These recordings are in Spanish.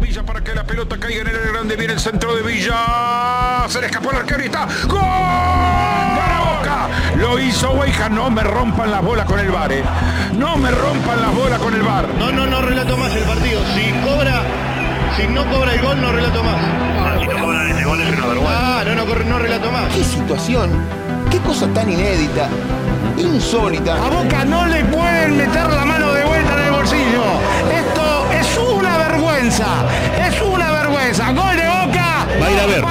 Villa para que la pelota caiga en el área grande. Viene el centro de Villa. Se le escapó el arquero y está. ¡Gol! ¡Para Boca! Lo hizo Weija. No me rompan las bolas con el bar, eh. No me rompan las bolas con el bar. No, no, no relato más el partido. Si cobra, si no cobra el gol, no relato más. Si no cobran ese gol es una vergüenza. Ah, no, no, corre- no relato más. ¿Qué situación? ¿Qué cosa tan inédita? Insólita. A Boca no le pueden meter la mano de es una vergüenza. Es una vergüenza. Gol de Boca. Va a ir a ver.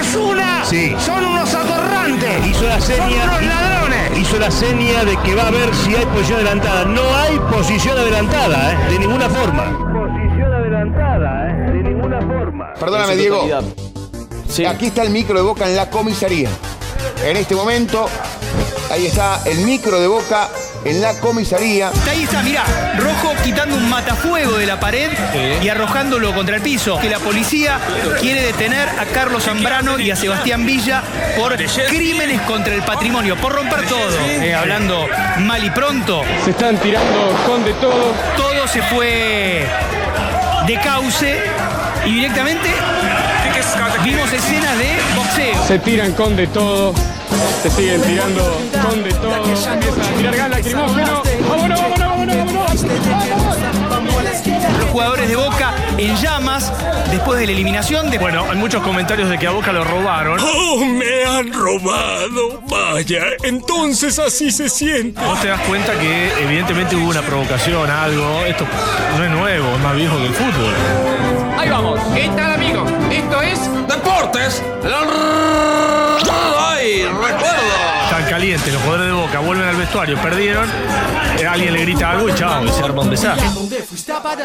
Es una. Sí. Son unos atorrantes. Hizo la Son seña. unos ladrones. Hizo la seña de que va a ver si hay posición adelantada. No hay posición adelantada, ¿eh? de ninguna forma. Posición adelantada, ¿eh? de ninguna forma. Perdóname, Diego. Aquí está el micro de Boca en la comisaría. En este momento, ahí está el micro de Boca en la comisaría. Ahí está, mirá, Rojo quitando un matafuego de la pared y arrojándolo contra el piso. Que la policía quiere detener a Carlos Zambrano y a Sebastián Villa por crímenes contra el patrimonio, por romper todo. Eh, hablando mal y pronto, Se están tirando con de todo. todo se fue de cauce y directamente vimos escenas de boxeo. Se tiran con de todo. Se siguen tirando con de todo. Empiezan a tirar gas lacrimógeno. ¡Vámonos, vámonos, vámonos, vámonos! Los jugadores de Boca en llamas después de la eliminación de Bueno, hay muchos comentarios de que a Boca lo robaron. ¡Oh, me han robado! Vaya, entonces así se siente. Vos te das cuenta que evidentemente hubo una provocación, algo. Esto no es nuevo, es más viejo que el fútbol. Ahí vamos. ¿Qué tal, amigos? Esto es Deportes. ¡Ay, recuerdo! Están calientes, los jugadores de Boca vuelven al vestuario, perdieron, eh, alguien le grita algo y chao, y se arma un desastre.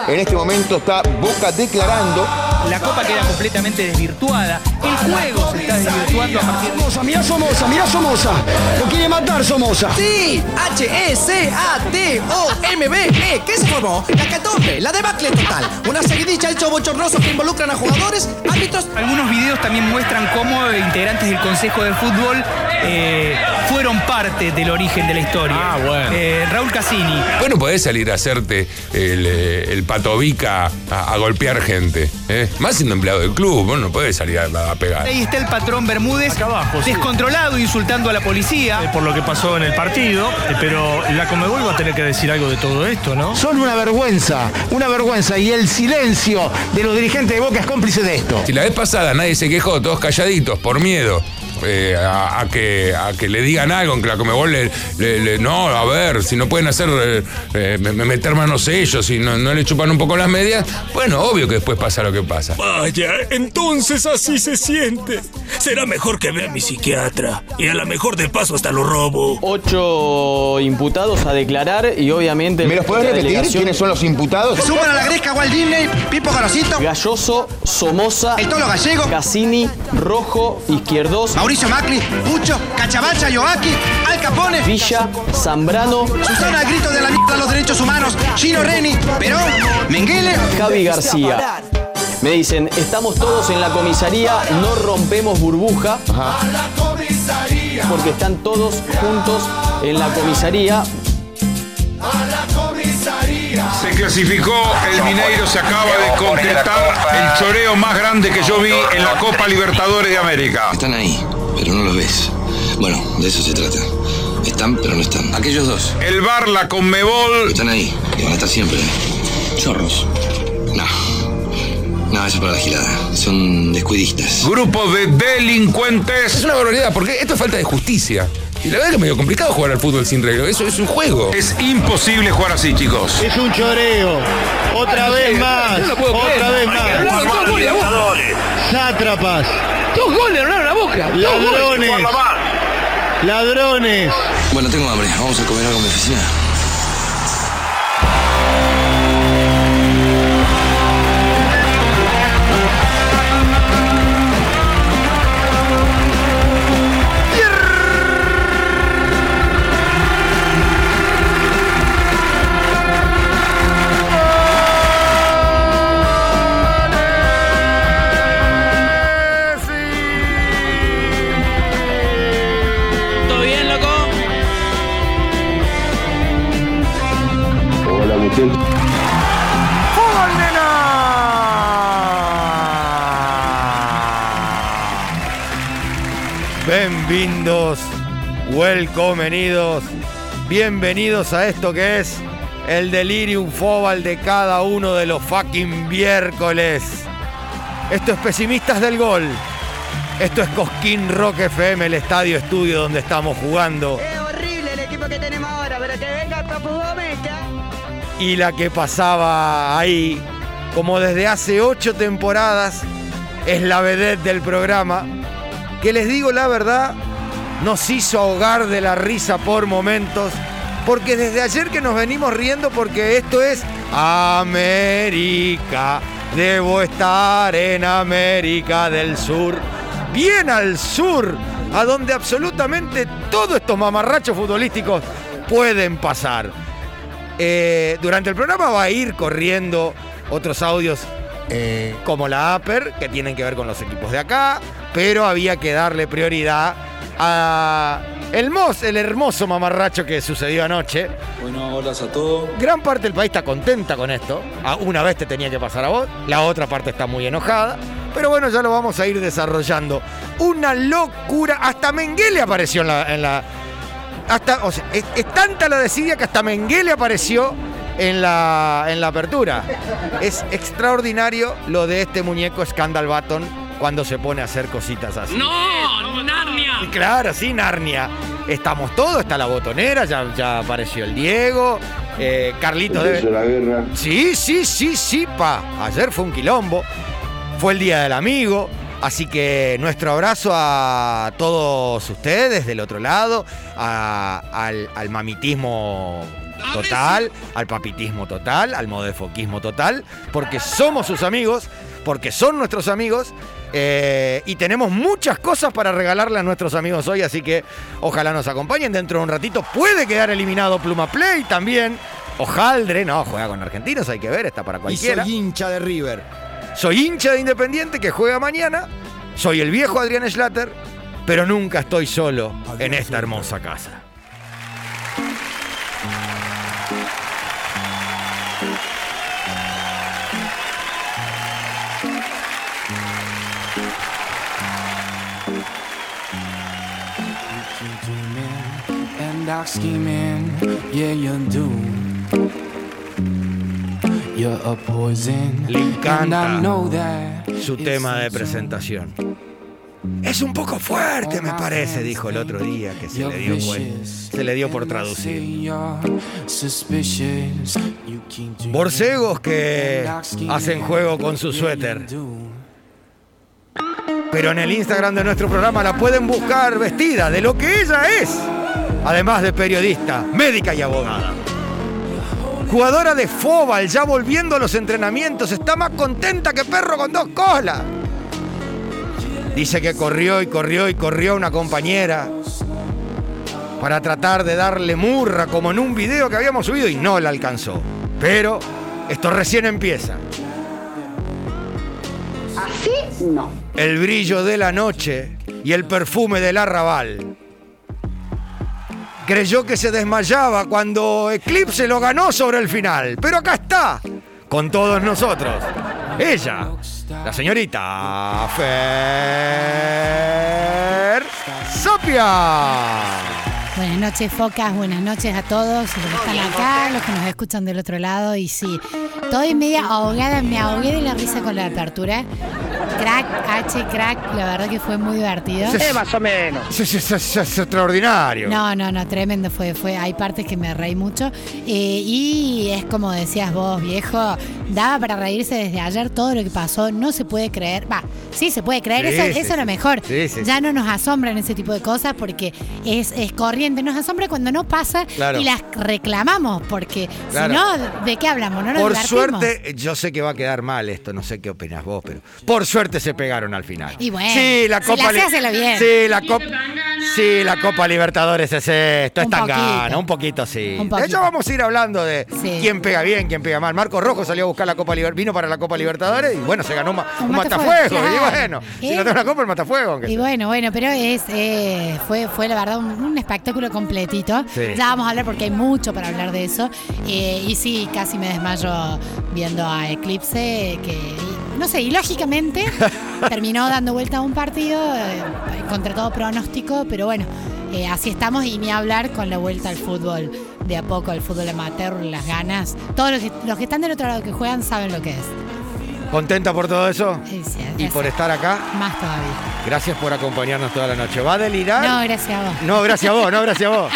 En este momento está Boca declarando. la copa queda completamente desvirtuada. El juego se está desvirtuando a partir de Somoza, mirá Somoza, mirá Somoza. Lo quiere matar Somoza. Sí, H-E-C-A-T-O-M-B-E. ¿Qué se formó? La catombe, la debacle total. Una seguidilla de hechos bochornosos que involucran a jugadores, árbitros. Algunos videos también muestran cómo integrantes del Consejo de Fútbol eh, fueron parte del origen de la historia. Ah, bueno. Eh, Raúl Cassini. Vos no podés salir a hacerte el, eh, el patobica a, a golpear gente. ¿eh? Más siendo empleado del club, vos no podés salir a, a pegar. Ahí está el patrón Bermúdez, Acá abajo, sí. descontrolado, insultando a la policía. Eh, Por lo que pasó en el partido, eh, pero la Comebol va a tener que decir algo de todo esto, ¿no? Son una vergüenza, una vergüenza. Y el silencio de los dirigentes de Boca es cómplice de esto. Si la vez pasada nadie se quejó, todos calladitos, por miedo. Eh, a, a que, a que le digan algo, en que la Comebol le, le- le- no, a ver, si no pueden hacer eh, eh, me- me- meter manos ellos, si no, no le chupan un poco las medias, bueno, obvio que después pasa lo que pasa. Vaya, entonces así se siente. Será mejor que vea a mi psiquiatra. Y a la mejor de paso hasta lo robo. Ocho imputados a declarar y obviamente... ¿Me los podés repetir? delegación- ¿Quiénes son los imputados? Suman a la gresca Walt Disney, Pipo Garosito, Galloso, Somoza, el Tolo Gallego, Cassini, Rojo, Izquierdos, Mauricio Macri, Pucho, Cachabacha, Yoaki, Al Capone, Villa, Zambrano, Susana Grito de la mierda a los derechos humanos, Gino Reni, Perón, Menguele. Javi García. Me dicen, estamos todos en la comisaría, no rompemos burbuja. Porque están todos juntos en la comisaría. Se clasificó el Mineiro, se acaba de concretar el choreo más grande que yo vi en la Copa Libertadores de América. Están ahí, pero no los ves. Bueno, de eso se trata. Están, pero no están. Aquellos dos. El bar, la Conmebol. Están ahí, y van a estar siempre. Chorros. No. No, eso es para la gilada. Son descuidistas. Grupo de delincuentes. Es una barbaridad, porque esto es falta de justicia. Y la verdad que es medio complicado jugar al fútbol sin reglas. Eso es un juego. Es imposible jugar así, chicos. Es un choreo. Otra vez más. Otra vez más. Sátrapas. Dos goles ganaron la boca. Ladrones. Ladrones. Bueno, tengo hambre. Vamos a comer algo en mi oficina. Bienvenidos, welcomenidos, bienvenidos a esto que es el delirium fobal de cada uno de los fucking miércoles. Esto es Pesimistas del Gol. Esto es Cosquín Rock FM, el estadio estudio donde estamos jugando. Es horrible el equipo que tenemos ahora, pero que venga Papu Gómez. y la que pasaba ahí, como desde hace ocho temporadas, es la vedette del programa, que les digo la verdad, nos hizo ahogar de la risa por momentos, porque desde ayer que nos venimos riendo, porque esto es América, debo estar en América del Sur, bien al sur, a donde absolutamente todos estos mamarrachos futbolísticos pueden pasar. Eh, durante el programa va a ir corriendo otros audios eh, como la Upper, que tienen que ver con los equipos de acá, pero había que darle prioridad a el, mos- el hermoso mamarracho que sucedió anoche. Bueno, hola a todos. Gran parte del país está contenta con esto. Una vez te tenía que pasar a vos, la otra parte está muy enojada. Pero bueno, ya lo vamos a ir desarrollando. Una locura. Hasta Menguele apareció en la. en la- hasta, o sea, es, es tanta la desidia que hasta Menguele apareció en la, en la apertura. Es extraordinario lo de este muñeco Scandal Button cuando se pone a hacer cositas así. ¡No! ¡Narnia! Y Claro, sí, Narnia. Estamos todos, está la botonera, ya, ya apareció el Diego. Eh, Carlitos debe. la guerra. Sí, sí, sí, sí, pa. Ayer fue un quilombo. Fue el Día del Amigo. Así que nuestro abrazo a todos ustedes del otro lado, a- al, al mamitismo total, al papitismo total, al modefoquismo total, porque somos sus amigos, porque son nuestros amigos eh, y tenemos muchas cosas para regalarle a nuestros amigos hoy, así que ojalá nos acompañen. Dentro de un ratito puede quedar eliminado Pluma Play también. Ojaldre, no, juega con argentinos, hay que ver, está para cualquiera. soy hincha de River. Soy hincha de Independiente que juega mañana. Soy el viejo Adrián Schlatter, pero nunca estoy solo en esta hermosa casa. Dark scheming, yeah you do. You're a poison, Le encanta that. su tema de presentación. Es un poco fuerte, me parece, dijo el otro día que se le dio, cuen- se le dio por traducir. Borcegos que hacen juego con su suéter. Pero en el Instagram de nuestro programa la pueden buscar vestida de lo que ella es. Además de periodista, médica y abogada. Jugadora de Fobal, ya volviendo a los entrenamientos, está más contenta que perro con dos colas. Dice que corrió y corrió y corrió una compañera para tratar de darle murra como en un video que habíamos subido y no la alcanzó. Pero esto recién empieza. Así no. El brillo de la noche y el perfume del arrabal. Creyó que se desmayaba cuando Eclipse lo ganó sobre el final. Pero acá está, con todos nosotros. Ella, la señorita Fer Sapia. Buenas noches, focas. Buenas noches a todos los que están acá, los que nos escuchan del otro lado. Y sí, estoy media ahogada. Me ahogué de la risa con la apertura. Crack, H, crack. La verdad que fue muy divertido. Eh, más o menos. Es, es- es- es extraordinario. No, no, no, tremendo fue, fue. Hay partes que me reí mucho. Eh, y es como decías vos, viejo, daba para reírse desde ayer todo lo que pasó. No se puede creer. Va, sí se puede creer, Sí, eso, sí, eso es lo mejor. Sí, sí, ya sí. no nos asombran ese tipo de cosas porque es, es corriente. Nos asombra cuando no pasa Claro. y las reclamamos, porque Claro. si no, ¿de qué hablamos? No nos Por divertimos. suerte, yo sé que va a quedar mal esto, no sé qué opinas vos, pero por suerte se pegaron al final. Y bueno, sí, la si Copa la hacelo bien. Sí, la Copa Sí, la Copa Libertadores es esto, es Un tan poquito. gana, un poquito sí. De hecho vamos a ir hablando de quién pega bien, quién pega mal. Marco Rojo salió a buscar la Copa Libertadores, vino para la Copa Libertadores y bueno, se ganó un, ma- Un un matafuego, matafuego. Y claro. bueno, si Eh. no tengo la Copa, el matafuego. Y sea. bueno, bueno, pero es eh, fue, fue la verdad un, un espectáculo completito. Sí. Ya vamos a hablar porque hay mucho para hablar de eso. Eh, y sí, casi me desmayo viendo a Eclipse, que no sé, y lógicamente terminó dando vuelta a un partido eh, contra todo pronóstico, pero bueno, eh, así estamos y ni hablar con la vuelta al fútbol de a poco, al fútbol amateur, las ganas. Todos los que, los que están del otro lado que juegan saben lo que es. ¿Contenta por todo eso? Sí, sí, Y por estar acá. Más todavía. Gracias por acompañarnos toda la noche. ¿Va a delirar? No, gracias a vos. No, gracias a vos, no, gracias a vos.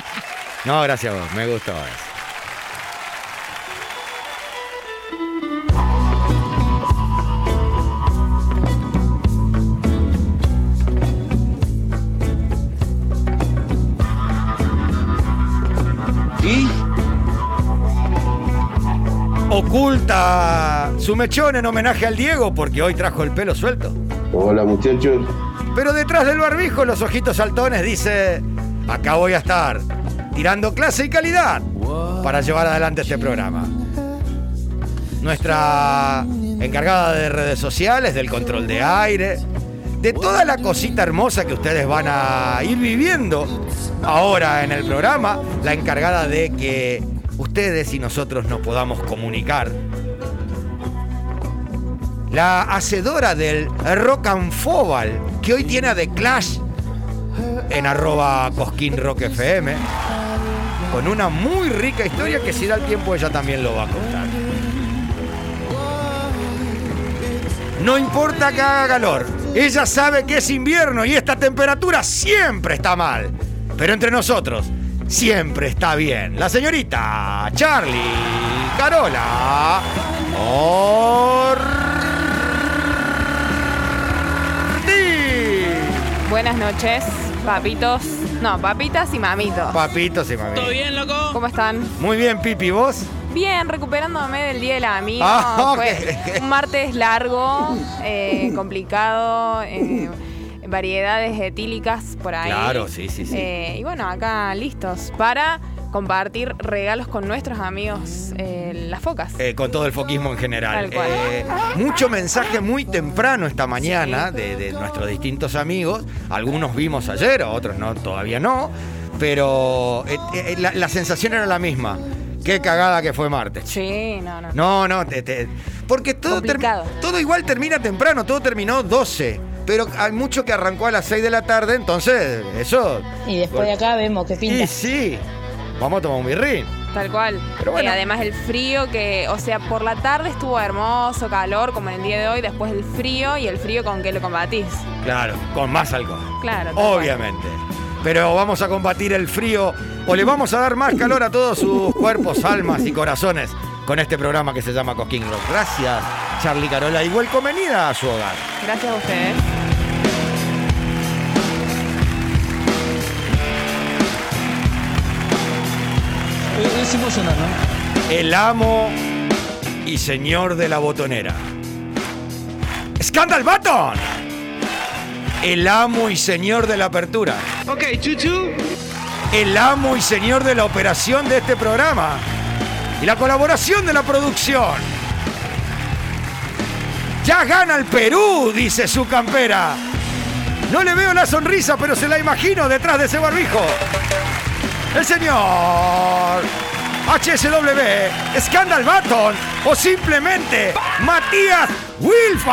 No, gracias a vos. Me gustó eso. Oculta su mechón en homenaje al Diego porque hoy trajo el pelo suelto. Hola muchachos. Pero detrás del barbijo, los ojitos saltones, dice, acá voy a estar, tirando clase y calidad para llevar adelante este programa. Nuestra encargada de redes sociales, del control de aire, de toda la cosita hermosa que ustedes van a ir viviendo ahora en el programa, la encargada de que ustedes y nosotros nos podamos comunicar. La hacedora del Rock and Fobal, que hoy tiene a The Clash en arroba Cosquín Rock FM, con una muy rica historia que si da el tiempo ella también lo va a contar. No importa que haga calor, ella sabe que es invierno y esta temperatura siempre está mal. Pero entre nosotros, siempre está bien. La señorita Charlie Carola Ortiz. Buenas noches, papitos. No, papitas y mamitos. Papitos y mamitos. loco? ¿Cómo están? Muy bien, Pipi, ¿vos? Bien, recuperándome del Día del Amigo. Ah, Fue un martes largo, eh, complicado, eh, variedades etílicas por ahí. Claro, sí, sí, sí. Eh, y bueno, acá listos para compartir regalos con nuestros amigos, eh, las focas. Eh, con todo el foquismo en general. Tal cual. Eh, mucho mensaje muy temprano esta mañana de, de nuestros distintos amigos. Algunos vimos ayer, otros no, todavía no. Pero la, la sensación era la misma. Qué cagada que fue martes. Sí, no, no. No, no, te- te- porque todo, todo igual termina temprano, todo terminó 12. Pero hay mucho que arrancó a las 6 de la tarde, entonces eso... Y después de acá vemos qué pinta. Y sí, vamos a tomar un birrín. Tal cual. Pero bueno. Eh, además el frío que, o sea, por la tarde estuvo hermoso, calor, como en el día de hoy, después el frío y el frío con qué lo combatís. Claro, con más alcohol. Claro. cual. Obviamente. Pero vamos a combatir el frío o le vamos a dar más calor a todos sus cuerpos, almas y corazones con este programa que se llama Cosquín Rock. Gracias, Charlie Carola. Igual convenida a su hogar. Gracias a ustedes. Es emocionante, ¿no? El amo y señor de la botonera. ¡Scandal Button! El amo y señor de la apertura. Ok, chuchu. El amo y señor de la operación de este programa. Y la colaboración de la producción. Ya gana el Perú, dice su campera. No le veo la sonrisa, pero se la imagino detrás de ese barbijo. El señor HSW, Scandal Button o simplemente Matías Wilfa.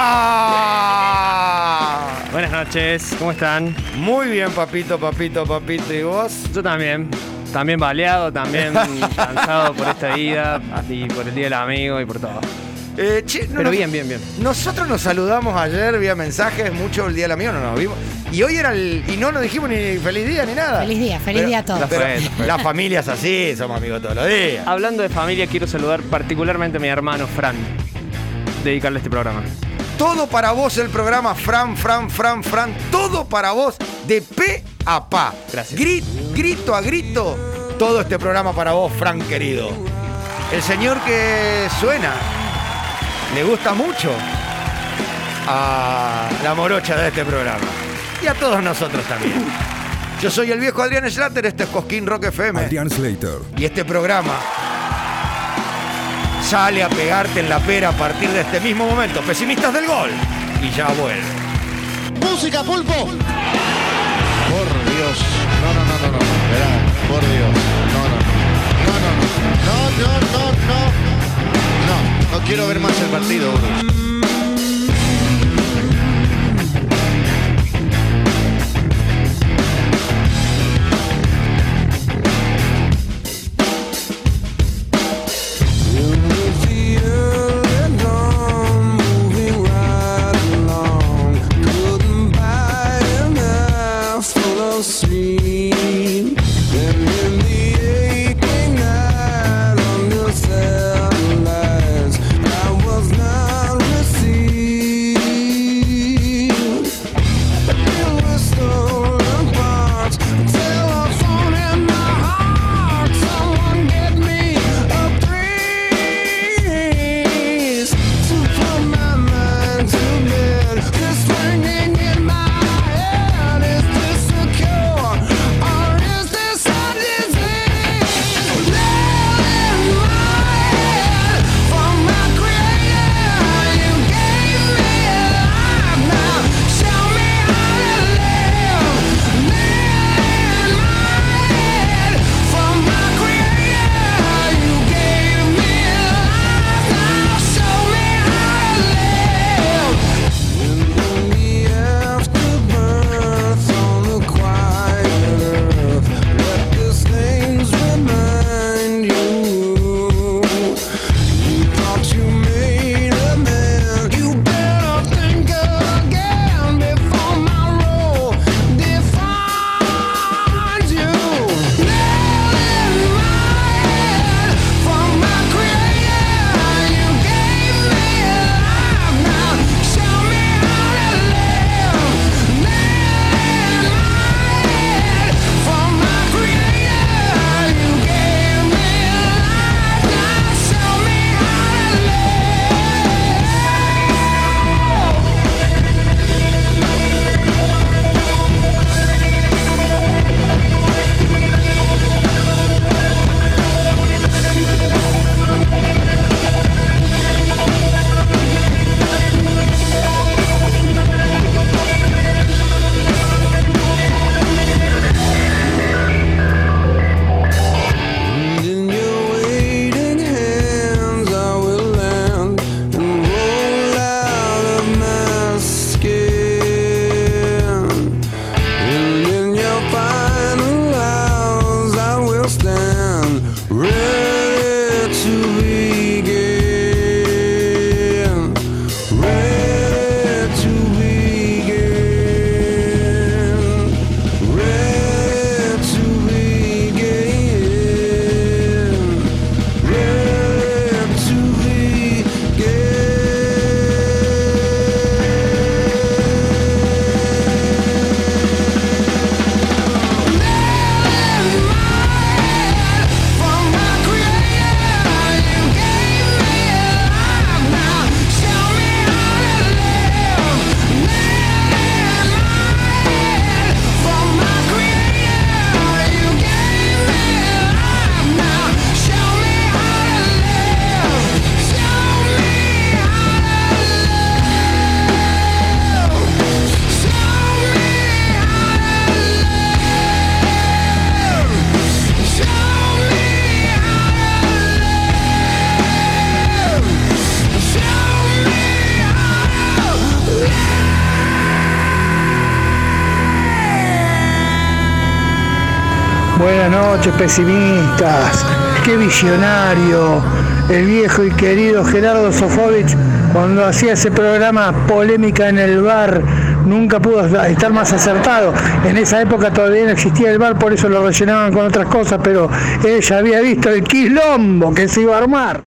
Buenas noches, ¿cómo están? Muy bien, papito, papito, papito. ¿Y vos? Yo también. También baleado, también cansado por esta vida y por el Día del Amigo y por todo. Eh, che, no Pero nos- bien, bien, bien. Nosotros nos saludamos ayer vía mensajes, mucho el día del amigo no nos vimos. Y hoy era el. Y no nos dijimos ni feliz día ni nada. Feliz día, feliz día a todos. pero La fue, la fue. la familia es así, somos amigos todos los días. Hablando de familia, quiero saludar particularmente a mi hermano Fran. Dedicarle este programa. Todo para vos el programa Fran, Fran, Fran, Fran. Todo para vos de pe a pa. Gracias. Grit- grito a grito. Todo este programa para vos, Fran querido. El señor que suena le gusta mucho a la morocha de este programa. Y a todos nosotros también. Yo soy el viejo Adrián Schlatter, este es Cosquín Rock FM. Adrián Slater. Y este programa sale a pegarte en la pera a partir de este mismo momento. Pesimistas del gol. Y ya vuelve. Música, pulpo. No, no, no, no, no. Verá, por Dios. No, no, no. No, no, no. No, no, no, no. No, no quiero ver más el partido, Bruce. Noches, pesimistas. Qué visionario. El viejo y querido Gerardo Sofovich, cuando hacía ese programa Polémica en el Bar, nunca pudo estar más acertado. En esa época todavía no existía el bar, por eso lo rellenaban con otras cosas, pero ella había visto el quilombo que se iba a armar.